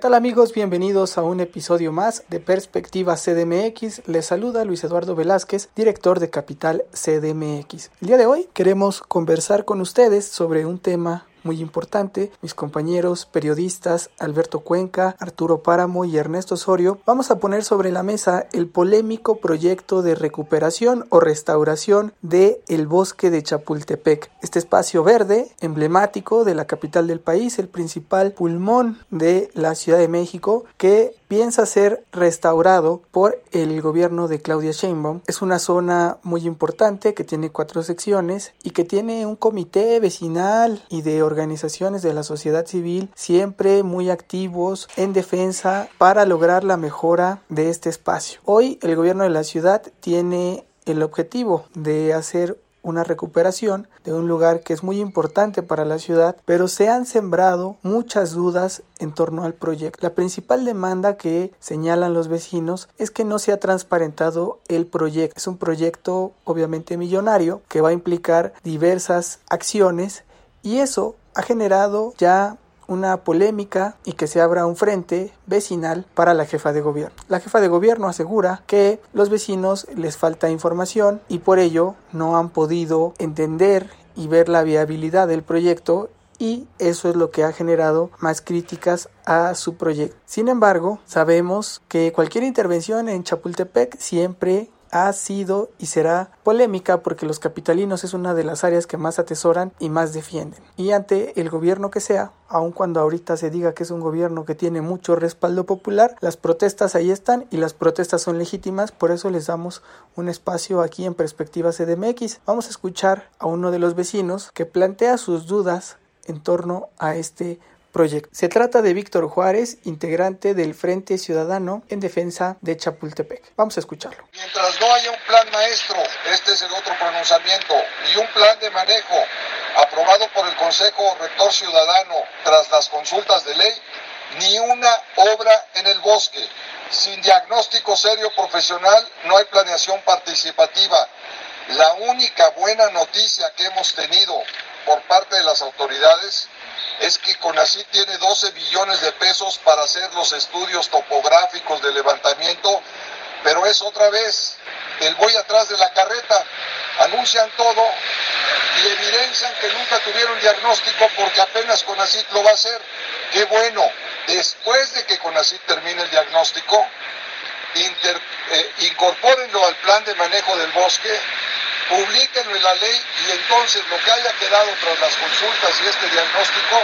tal amigos? Bienvenidos a un episodio más de Perspectiva CDMX. Les saluda Luis Eduardo Velázquez, director de Capital CDMX. El día de hoy queremos conversar con ustedes sobre un tema muy importante, mis compañeros periodistas Alberto Cuenca, Arturo Páramo y Ernesto Osorio, vamos a poner sobre la mesa el polémico proyecto de recuperación o restauración de el bosque de Chapultepec. Este espacio verde, emblemático de la capital del país, el principal pulmón de la Ciudad de México, que piensa ser restaurado por el gobierno de Claudia Sheinbaum. Es una zona muy importante que tiene cuatro secciones y que tiene un comité vecinal y de organizaciones de la sociedad civil siempre muy activos en defensa para lograr la mejora de este espacio. Hoy el gobierno de la ciudad tiene el objetivo de hacer una recuperación de un lugar que es muy importante para la ciudad, pero se han sembrado muchas dudas en torno al proyecto. La principal demanda que señalan los vecinos es que no se ha transparentado el proyecto. Es un proyecto obviamente millonario que va a implicar diversas acciones y eso ha generado ya una polémica y que se abra un frente vecinal para la jefa de gobierno. La jefa de gobierno asegura que los vecinos les falta información y por ello no han podido entender y ver la viabilidad del proyecto y eso es lo que ha generado más críticas a su proyecto. Sin embargo, sabemos que cualquier intervención en Chapultepec siempre ha sido y será polémica porque los capitalinos es una de las áreas que más atesoran y más defienden. Y ante el gobierno que sea, aun cuando ahorita se diga que es un gobierno que tiene mucho respaldo popular, las protestas ahí están y las protestas son legítimas, por eso les damos un espacio aquí en Perspectiva CDMX. Vamos a escuchar a uno de los vecinos que plantea sus dudas en torno a este proyecto. Se trata de Víctor Juárez, integrante del Frente Ciudadano en defensa de Chapultepec. Vamos a escucharlo. Mientras no haya un plan maestro, este es el otro pronunciamiento, y un plan de manejo aprobado por el Consejo Rector Ciudadano tras las consultas de ley, ni una obra en el bosque. Sin diagnóstico serio profesional no hay planeación participativa. La única buena noticia que hemos tenido por parte de las autoridades es que CONACYT tiene 12 billones de pesos para hacer los estudios topográficos de levantamiento, pero es otra vez el voy atrás de la carreta. Anuncian todo y evidencian que nunca tuvieron diagnóstico porque apenas CONACYT lo va a hacer. Qué bueno, después de que CONACYT termine el diagnóstico, eh, incorpórenlo al plan de manejo del bosque publíquenlo en la ley y entonces lo que haya quedado tras las consultas y este diagnóstico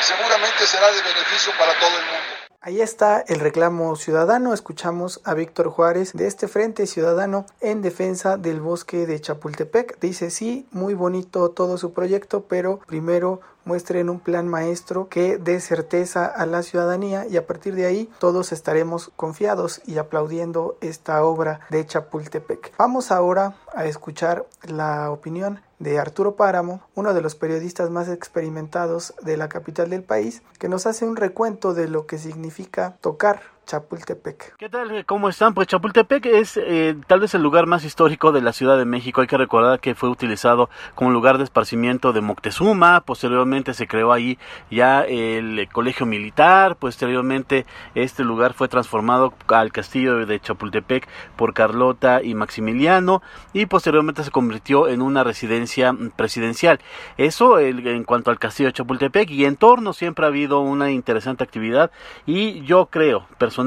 seguramente será de beneficio para todo el mundo. Ahí está el reclamo ciudadano. Escuchamos a Víctor Juárez de este Frente Ciudadano en defensa del bosque de Chapultepec. Dice sí, muy bonito todo su proyecto, pero primero muestren un plan maestro que dé certeza a la ciudadanía y a partir de ahí todos estaremos confiados y aplaudiendo esta obra de Chapultepec. Vamos ahora a escuchar la opinión de Arturo Páramo, uno de los periodistas más experimentados de la capital del país, que nos hace un recuento de lo que significa tocar Chapultepec. ¿Qué tal? ¿Cómo están? Pues Chapultepec es eh, tal vez el lugar más histórico de la Ciudad de México. Hay que recordar que fue utilizado como lugar de esparcimiento de Moctezuma. Posteriormente se creó ahí ya el colegio militar. Posteriormente este lugar fue transformado al castillo de Chapultepec por Carlota y Maximiliano. Y posteriormente se convirtió en una residencia presidencial. Eso en cuanto al castillo de Chapultepec. Y en torno siempre ha habido una interesante actividad. Y yo creo, personalmente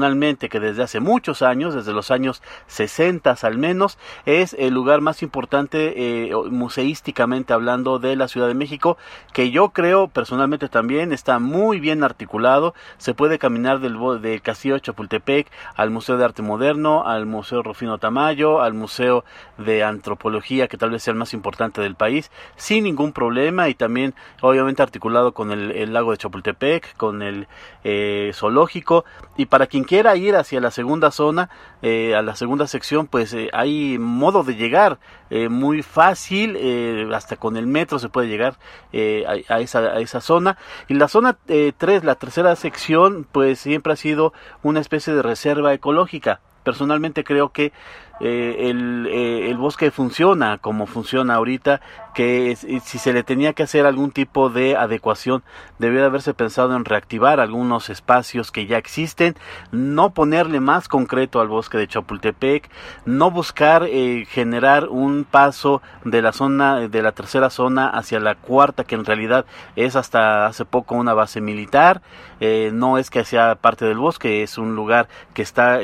que desde hace muchos años, desde los años 60 al menos, es el lugar más importante eh, museísticamente hablando de la Ciudad de México, que yo creo personalmente también está muy bien articulado, se puede caminar del, del Castillo de Chapultepec al Museo de Arte Moderno, al Museo Rufino Tamayo, al Museo de Antropología, que tal vez sea el más importante del país, sin ningún problema y también obviamente articulado con el, lago de Chapultepec, con el eh, zoológico. Y para quien quiera ir hacia la segunda zona, eh, a la segunda sección, pues eh, hay modo de llegar eh, muy fácil, hasta con el metro se puede llegar a, esa, a esa zona. Y la zona 3, la tercera sección, pues siempre ha sido una especie de reserva ecológica personalmente creo que eh, el, eh, el, bosque funciona como funciona ahorita, que si se le tenía que hacer algún tipo de adecuación, debía de haberse pensado en reactivar algunos espacios que ya existen, no ponerle más concreto al bosque de Chapultepec, no buscar eh, generar un paso de la zona, de la tercera zona hacia la cuarta, que en realidad es hasta hace poco una base militar, no es que sea parte del bosque, es un lugar que está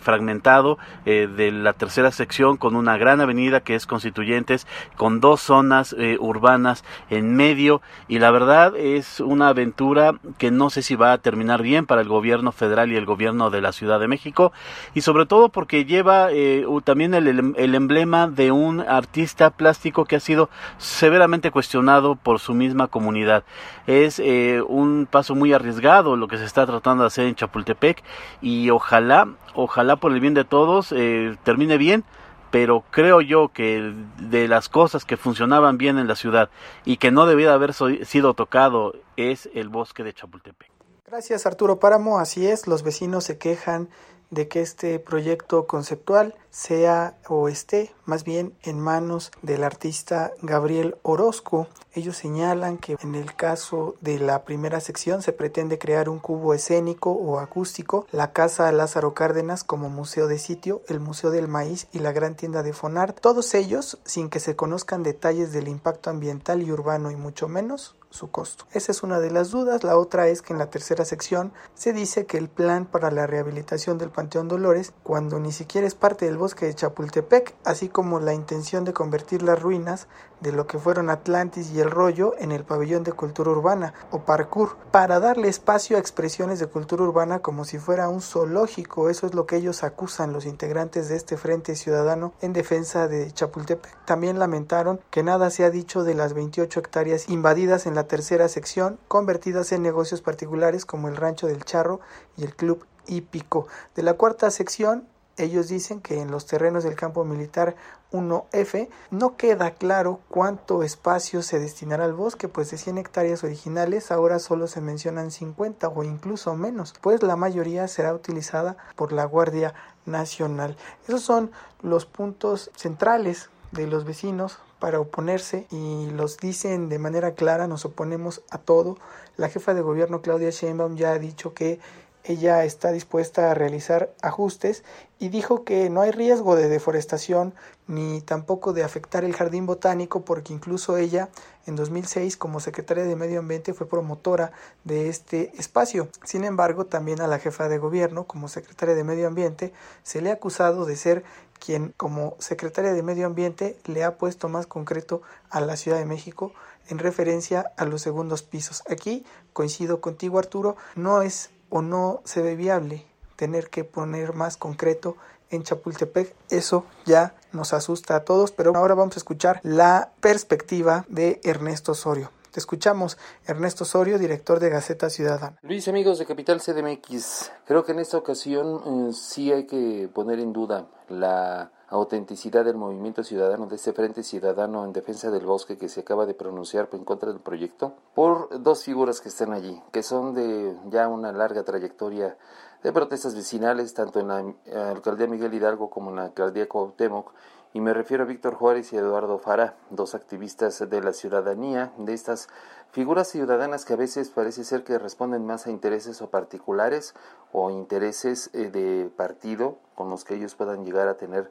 fragmentado de la tercera sección con una gran avenida que es Constituyentes, con dos zonas eh, urbanas en medio y la verdad es una aventura que no sé si va a terminar bien para el gobierno federal y el gobierno de la Ciudad de México y sobre todo porque lleva eh, también el, el, emblema de un artista plástico que ha sido severamente cuestionado por su misma comunidad. Es eh, un paso muy arriesgado lo que se está tratando de hacer en Chapultepec y ojalá, ojalá por el bien de todos termine bien, pero creo yo que de las cosas que funcionaban bien en la ciudad y que no debía haber sido tocado es el bosque de Chapultepec. Gracias Arturo Páramo, así es, los vecinos se quejan de que este proyecto conceptual sea o esté más bien en manos del artista Gabriel Orozco. Ellos señalan que en el caso de la primera sección se pretende crear un cubo escénico o acústico, la Casa Lázaro Cárdenas como museo de sitio, el Museo del Maíz y la gran tienda de Fonart, todos ellos sin que se conozcan detalles del impacto ambiental y urbano y mucho menos su costo. Esa es una de las dudas. La otra es que en la tercera sección se dice que el plan para la rehabilitación del Panteón Dolores, cuando ni siquiera es parte del bosque de Chapultepec, así como la intención de convertir las ruinas de lo que fueron Atlantis y el rollo en el pabellón de cultura urbana o parkour para darle espacio a expresiones de cultura urbana como si fuera un zoológico. Eso es lo que ellos acusan los integrantes de este Frente Ciudadano en defensa de Chapultepec. También lamentaron que nada se ha dicho de las 28 hectáreas invadidas en la tercera sección, convertidas en negocios particulares como el Rancho del Charro y el Club Hípico. De la cuarta sección ellos dicen que en los terrenos del campo militar 1F no queda claro cuánto espacio se destinará al bosque, pues de 100 hectáreas originales ahora solo se mencionan 50 o incluso menos, pues la mayoría será utilizada por la Guardia Nacional. Esos son los puntos centrales de los vecinos para oponerse y los dicen de manera clara, nos oponemos a todo. La jefa de gobierno Claudia Sheinbaum ya ha dicho que ella está dispuesta a realizar ajustes y dijo que no hay riesgo de deforestación ni tampoco de afectar el jardín botánico porque incluso ella en 2006 como secretaria de Medio Ambiente fue promotora de este espacio. Sin embargo, también a la jefa de gobierno como secretaria de Medio Ambiente se le ha acusado de ser quien como secretaria de Medio Ambiente le ha puesto más concreto a la Ciudad de México en referencia a los segundos pisos. Aquí coincido contigo Arturo, no es o no se ve viable tener que poner más concreto en Chapultepec. Eso ya nos asusta a todos, pero ahora vamos a escuchar la perspectiva de Ernesto Osorio. Te escuchamos, Ernesto Osorio, director de Gaceta Ciudadana. Luis, amigos de Capital CDMX, creo que en esta ocasión eh, sí hay que poner en duda la autenticidad del movimiento ciudadano, de este Frente Ciudadano en Defensa del Bosque que se acaba de pronunciar en contra del proyecto, por dos figuras que están allí, que son de ya una larga trayectoria de protestas vecinales, tanto en la alcaldía Miguel Hidalgo como en la alcaldía Cuauhtémoc, y me refiero a Víctor Juárez y Eduardo Fara, dos activistas de la ciudadanía, de estas figuras ciudadanas que a veces parece ser que responden más a intereses o particulares o intereses eh, de partido con los que ellos puedan llegar a tener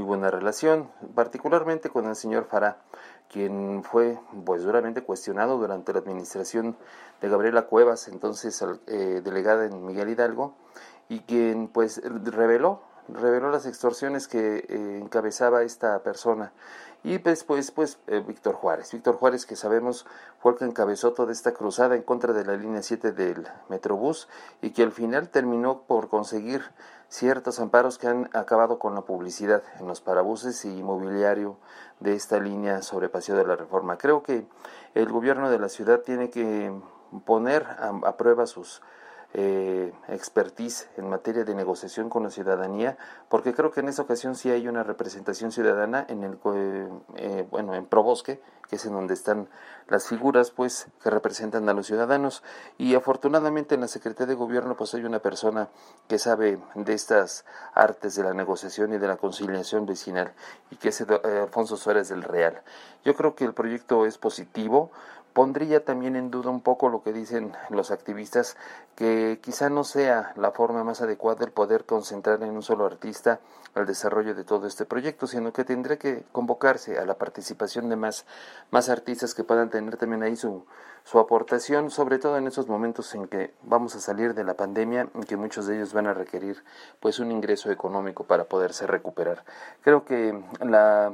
muy buena relación, particularmente con el señor Farah, quien fue pues duramente cuestionado durante la administración de Gabriela Cuevas, entonces eh, delegada en Miguel Hidalgo, y quien pues reveló reveló las extorsiones que eh, encabezaba esta persona. Y después pues eh, Víctor Juárez. Víctor Juárez que sabemos fue el que encabezó toda esta cruzada en contra de la línea 7 del Metrobús y que al final terminó por conseguir ciertos amparos que han acabado con la publicidad en los parabuses y mobiliario de esta línea sobre Paseo de la Reforma. Creo que el gobierno de la ciudad tiene que poner a, prueba sus eh, expertise en materia de negociación con la ciudadanía, porque creo que en esta ocasión sí hay una representación ciudadana en el eh, bueno en Probosque, que es en donde están las figuras pues que representan a los ciudadanos y afortunadamente en la Secretaría de Gobierno pues hay una persona que sabe de estas artes de la negociación y de la conciliación vecinal y que es eh, Alfonso Suárez del Real. Yo creo que el proyecto es positivo, pondría también en duda un poco lo que dicen los activistas, que quizá no sea la forma más adecuada el poder concentrar en un solo artista el desarrollo de todo este proyecto, sino que tendría que convocarse a la participación de más, más artistas que puedan tener también ahí su, su aportación, sobre todo en esos momentos en que vamos a salir de la pandemia, en que muchos de ellos van a requerir pues un ingreso económico para poderse recuperar. Creo que la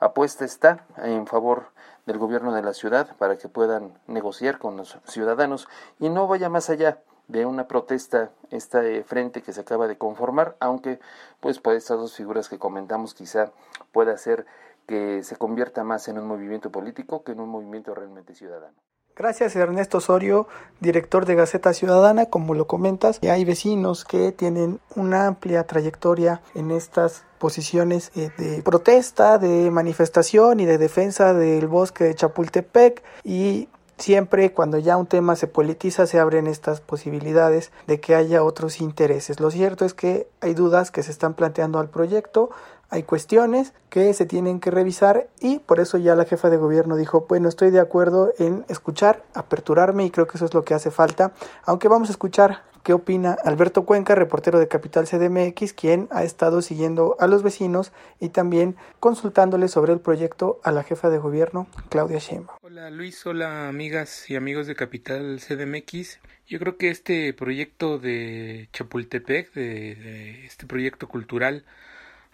apuesta está en favor del gobierno de la ciudad para que puedan negociar con los ciudadanos y no vaya más allá de una protesta este frente que se acaba de conformar, aunque pues por estas dos figuras que comentamos quizá pueda ser que se convierta más en un movimiento político que en un movimiento realmente ciudadano. Gracias Ernesto Osorio, director de Gaceta Ciudadana, como lo comentas, hay vecinos que tienen una amplia trayectoria en estas posiciones eh, de protesta, de manifestación y de defensa del bosque de Chapultepec. Y siempre cuando ya un tema se politiza se abren estas posibilidades de que haya otros intereses. Lo cierto es que hay dudas que se están planteando al proyecto, hay cuestiones que se tienen que revisar y por eso ya la jefa de gobierno dijo, bueno, estoy de acuerdo en escuchar, aperturarme y creo que eso es lo que hace falta, aunque vamos a escuchar qué opina Alberto Cuenca, reportero de Capital CDMX, quien ha estado siguiendo a los vecinos y también consultándole sobre el proyecto a la jefa de gobierno, Claudia Sheinbaum. Hola Luis, hola amigas y amigos de Capital CDMX. Yo creo que este proyecto de Chapultepec, de este proyecto cultural,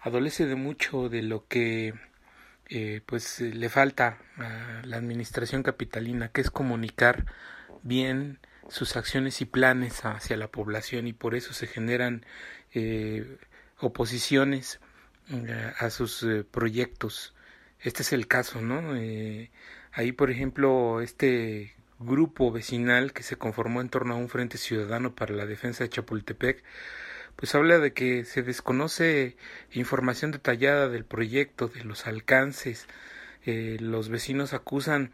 adolece de mucho de lo que eh, pues le falta a la administración capitalina, que es comunicar bien sus acciones y planes hacia la población y por eso se generan eh, oposiciones eh, a sus proyectos. Este es el caso, ¿no? ahí, por ejemplo, este grupo vecinal que se conformó en torno a un Frente Ciudadano para la Defensa de Chapultepec, pues habla de que se desconoce información detallada del proyecto, de los alcances. Eh, los vecinos acusan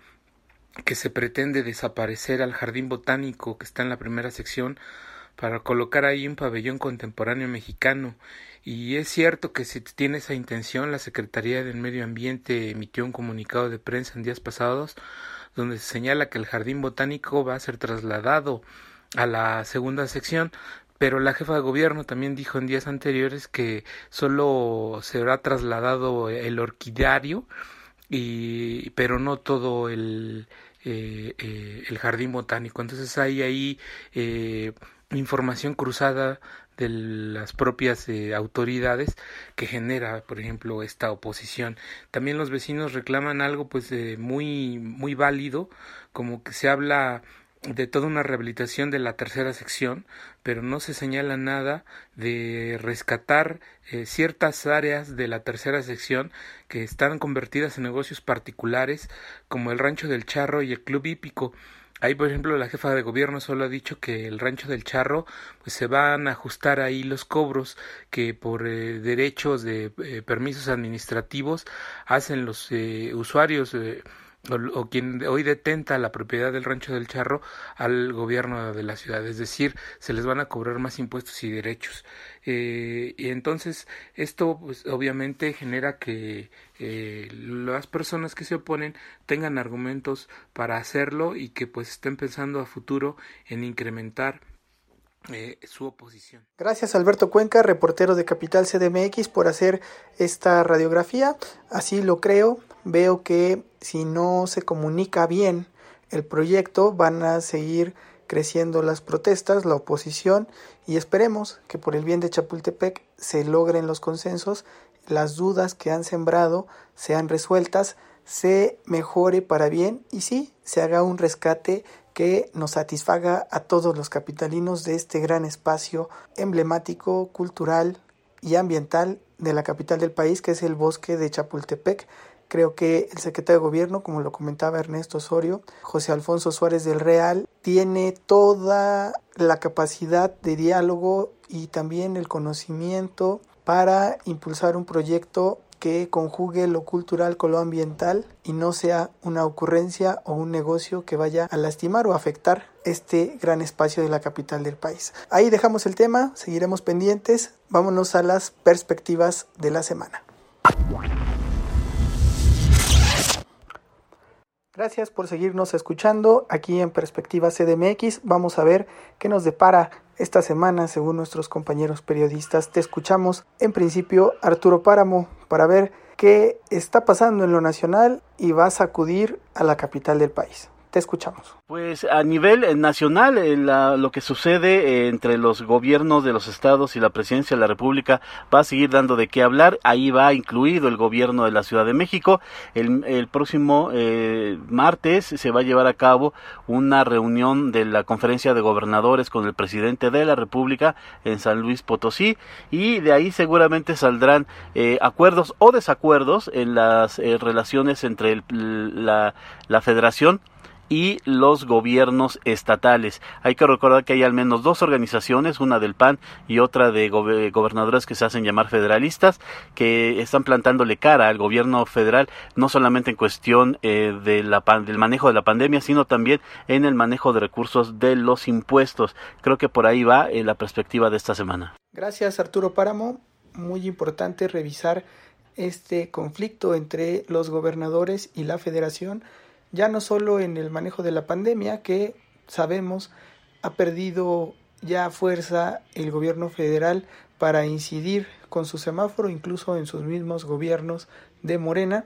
que se pretende desaparecer al jardín botánico que está en la primera sección para colocar ahí un pabellón contemporáneo mexicano. Y es cierto que si tiene esa intención, la Secretaría del Medio Ambiente emitió un comunicado de prensa en días pasados donde se señala que el jardín botánico va a ser trasladado a la segunda sección, pero la jefa de gobierno también dijo en días anteriores que solo se habrá trasladado el orquidario y pero no todo el eh, eh, el jardín botánico. Entonces hay ahí eh, información cruzada de las propias autoridades que genera por ejemplo esta oposición. También los vecinos reclaman algo pues muy muy válido como que se habla de toda una rehabilitación de la tercera sección, pero no se señala nada de rescatar eh, ciertas áreas de la tercera sección que están convertidas en negocios particulares, como el Rancho del Charro y el Club Hípico. Ahí, por ejemplo, la jefa de gobierno solo ha dicho que el rancho del Charro, pues se van a ajustar ahí los cobros que por eh, derechos de eh, permisos administrativos hacen los usuarios o, quien hoy detenta la propiedad del rancho del charro al gobierno de la ciudad, es decir, se les van a cobrar más impuestos y derechos. Eh, y entonces esto pues, obviamente genera que eh, las personas que se oponen tengan argumentos para hacerlo y que pues estén pensando a futuro en incrementar eh, su oposición. Gracias Alberto Cuenca, reportero de Capital CDMX, por hacer esta radiografía. Así lo creo. Veo que si no se comunica bien el proyecto, van a seguir creciendo las protestas, la oposición, y esperemos que por el bien de Chapultepec se logren los consensos, las dudas que han sembrado sean resueltas, se mejore para bien y sí, se haga un rescate que nos satisfaga a todos los capitalinos de este gran espacio emblemático, cultural y ambiental de la capital del país, que es el bosque de Chapultepec, Creo que el secretario de gobierno, como lo comentaba Ernesto Osorio, José Alfonso Suárez del Real, tiene toda la capacidad de diálogo y también el conocimiento para impulsar un proyecto que conjugue lo cultural con lo ambiental y no sea una ocurrencia o un negocio que vaya a lastimar o afectar este gran espacio de la capital del país. Ahí dejamos el tema, seguiremos pendientes, vámonos a las perspectivas de la semana. Gracias por seguirnos escuchando aquí en Perspectiva CDMX. Vamos a ver qué nos depara esta semana según nuestros compañeros periodistas. Te escuchamos en principio Arturo Páramo para ver qué está pasando en lo nacional y va a sacudir a la capital del país. Te escuchamos. Pues a nivel eh, nacional, eh, lo que sucede eh, entre los gobiernos de los estados y la presidencia de la República va a seguir dando de qué hablar. Ahí va incluido el gobierno de la Ciudad de México. El, próximo martes se va a llevar a cabo una reunión de la conferencia de gobernadores con el presidente de la República en San Luis Potosí y de ahí seguramente saldrán acuerdos o desacuerdos en las relaciones entre la, la federación y los gobiernos estatales. Hay que recordar que hay al menos dos organizaciones, una del PAN y otra de gobernadores que se hacen llamar federalistas, que están plantándole cara al gobierno federal, no solamente en cuestión eh, del manejo de la pandemia, sino también en el manejo de recursos de los impuestos. Creo que por ahí va eh, la perspectiva de esta semana. Gracias Arturo Páramo. Muy importante revisar este conflicto entre los gobernadores y la federación ya no solo en el manejo de la pandemia, que sabemos ha perdido ya fuerza el gobierno federal para incidir con su semáforo, incluso en sus mismos gobiernos de Morena,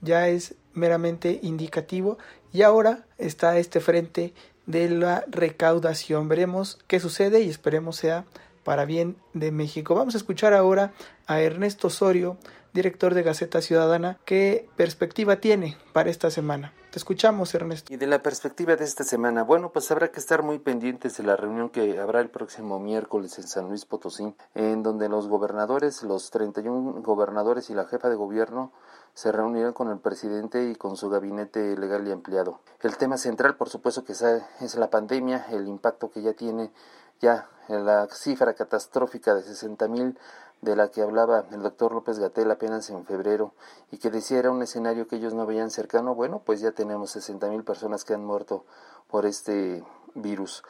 ya es meramente indicativo y ahora está este frente de la recaudación. Veremos qué sucede y esperemos sea para bien de México. Vamos a escuchar ahora a Ernesto Osorio, director de Gaceta Ciudadana, qué perspectiva tiene para esta semana. Te escuchamos, Ernesto. Y de la perspectiva de esta semana, bueno, pues habrá que estar muy pendientes de la reunión que habrá el próximo miércoles en San Luis Potosí, en donde los gobernadores, los 31 gobernadores y la jefa de gobierno se reunirán con el presidente y con su gabinete legal y ampliado. El tema central, por supuesto, que es la pandemia, el impacto que ya tiene ya la cifra catastrófica de 60 mil de la que hablaba el doctor López Gatel apenas en febrero y que decía era un escenario que ellos no veían cercano, bueno, pues ya tenemos 60 mil personas que han muerto por este virus.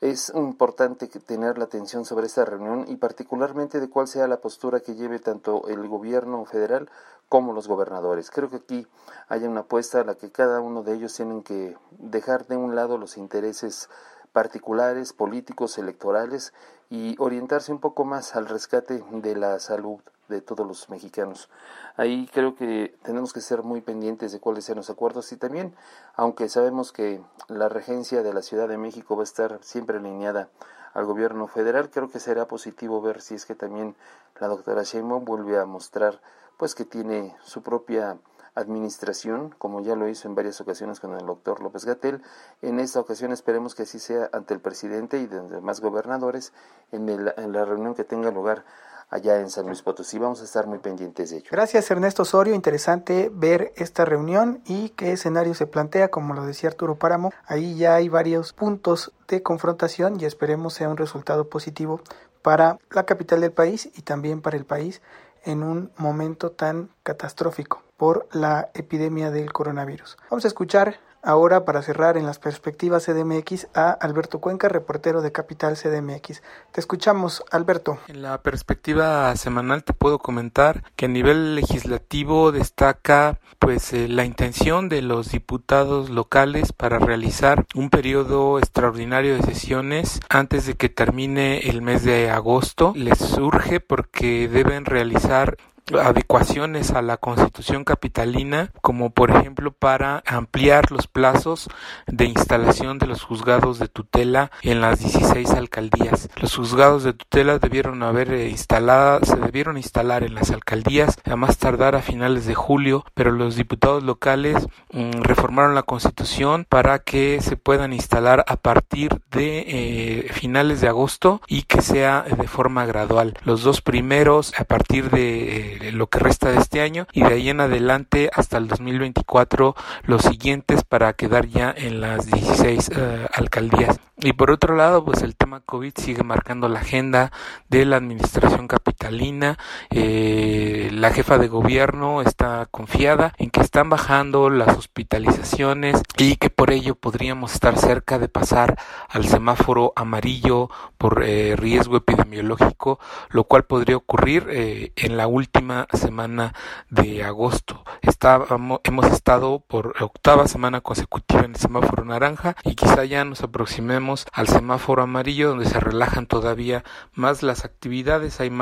Es importante tener la atención sobre esta reunión y particularmente de cuál sea la postura que lleve tanto el gobierno federal como los gobernadores. Creo que aquí hay una apuesta a la que cada uno de ellos tienen que dejar de un lado los intereses particulares, políticos, electorales y orientarse un poco más al rescate de la salud de todos los mexicanos. Ahí creo que tenemos que ser muy pendientes de cuáles sean los acuerdos y también, aunque sabemos que la regencia de la Ciudad de México va a estar siempre alineada al gobierno federal, creo que será positivo ver si es que también la doctora Sheinbaum vuelve a mostrar pues que tiene su propia administración, como ya lo hizo en varias ocasiones con el doctor López Gatel. En esta ocasión esperemos que así sea ante el presidente y de demás gobernadores en, en la reunión que tenga lugar allá en San Luis Potosí. Vamos a estar muy pendientes de ello. Gracias Ernesto Osorio, interesante ver esta reunión y qué escenario se plantea, como lo decía Arturo Páramo. Ahí ya hay varios puntos de confrontación y esperemos sea un resultado positivo para la capital del país y también para el país en un momento tan catastrófico por la epidemia del coronavirus. Vamos a escuchar ahora para cerrar en las perspectivas CDMX a Alberto Cuenca, reportero de Capital CDMX. Te escuchamos, Alberto. En la perspectiva semanal te puedo comentar que a nivel legislativo destaca pues eh, la intención de los diputados locales para realizar un periodo extraordinario de sesiones antes de que termine el mes de agosto. Les surge porque deben realizar adecuaciones a la constitución capitalina, como por ejemplo para ampliar los plazos de instalación de los juzgados de tutela en las 16 alcaldías. Los juzgados de tutela debieron haber eh, instalado, se debieron instalar en las alcaldías a más tardar a finales de julio, pero los diputados locales mm, reformaron la constitución para que se puedan instalar a partir de eh, finales de agosto y que sea de forma gradual. Los dos primeros a partir de eh, lo que resta de este año y de ahí en adelante hasta el 2024 los siguientes para quedar ya en las 16 eh, alcaldías. Y por otro lado, pues el tema COVID sigue marcando la agenda de la administración capitalina. Eh, la jefa de gobierno está confiada en que están bajando las hospitalizaciones y que por ello podríamos estar cerca de pasar al semáforo amarillo por eh, riesgo epidemiológico, lo cual podría ocurrir en la última semana de agosto. Estábamos, hemos estado por octava semana consecutiva en el semáforo naranja y quizá ya nos aproximemos al semáforo amarillo donde se relajan todavía más las actividades, hay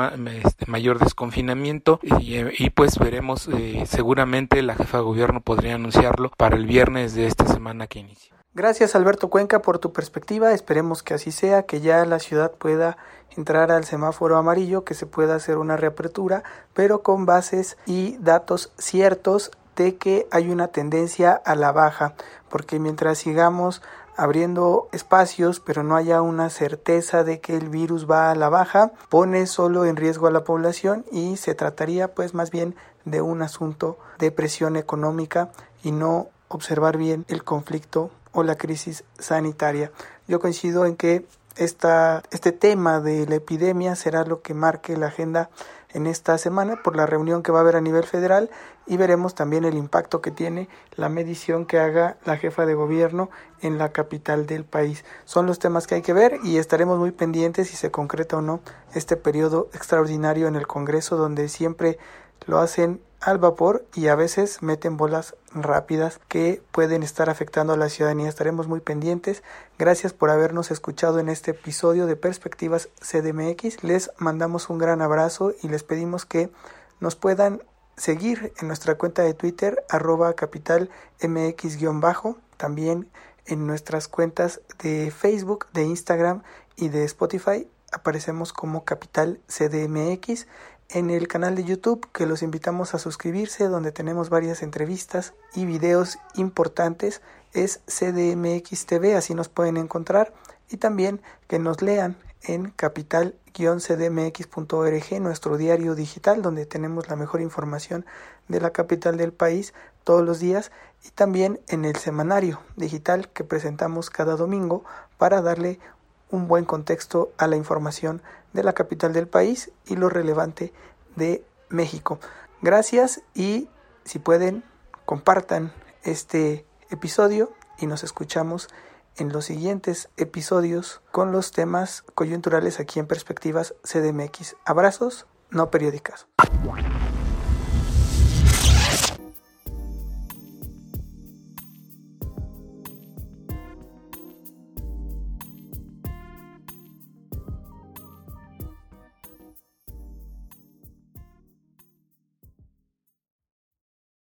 este, mayor desconfinamiento y, pues veremos eh, seguramente la jefa de gobierno podría anunciarlo para el viernes de esta semana que inicia. Gracias Alberto Cuenca por tu perspectiva, esperemos que así sea, que ya la ciudad pueda entrar al semáforo amarillo, que se pueda hacer una reapertura, pero con bases y datos ciertos de que hay una tendencia a la baja, porque mientras sigamos abriendo espacios, pero no haya una certeza de que el virus va a la baja, pone solo en riesgo a la población y se trataría pues más bien de un asunto de presión económica y no observar bien el conflicto o la crisis sanitaria. Yo coincido en que esta, este tema de la epidemia será lo que marque la agenda en esta semana por la reunión que va a haber a nivel federal y veremos también el impacto que tiene la medición que haga la jefa de gobierno en la capital del país. Son los temas que hay que ver y estaremos muy pendientes si se concreta o no este periodo extraordinario en el Congreso donde siempre lo hacen al vapor y a veces meten bolas rápidas que pueden estar afectando a la ciudadanía. Estaremos muy pendientes. Gracias por habernos escuchado en este episodio de Perspectivas CDMX. Les mandamos un gran abrazo y les pedimos que nos puedan seguir en nuestra cuenta de Twitter arroba capital mx-bajo. También en nuestras cuentas de Facebook, de Instagram y de Spotify aparecemos como Capital CDMX en el canal de YouTube que los invitamos a suscribirse donde tenemos varias entrevistas y videos importantes. Es CDMX TV, así nos pueden encontrar. Y también que nos lean en capital-cdmx.org, nuestro diario digital donde tenemos la mejor información de la capital del país todos los días. Y también en el semanario digital que presentamos cada domingo para darle un buen contexto a la información de la capital del país y lo relevante de México. Gracias y si pueden compartan este episodio y nos escuchamos en los siguientes episodios con los temas coyunturales aquí en Perspectivas CDMX. Abrazos no periódicas.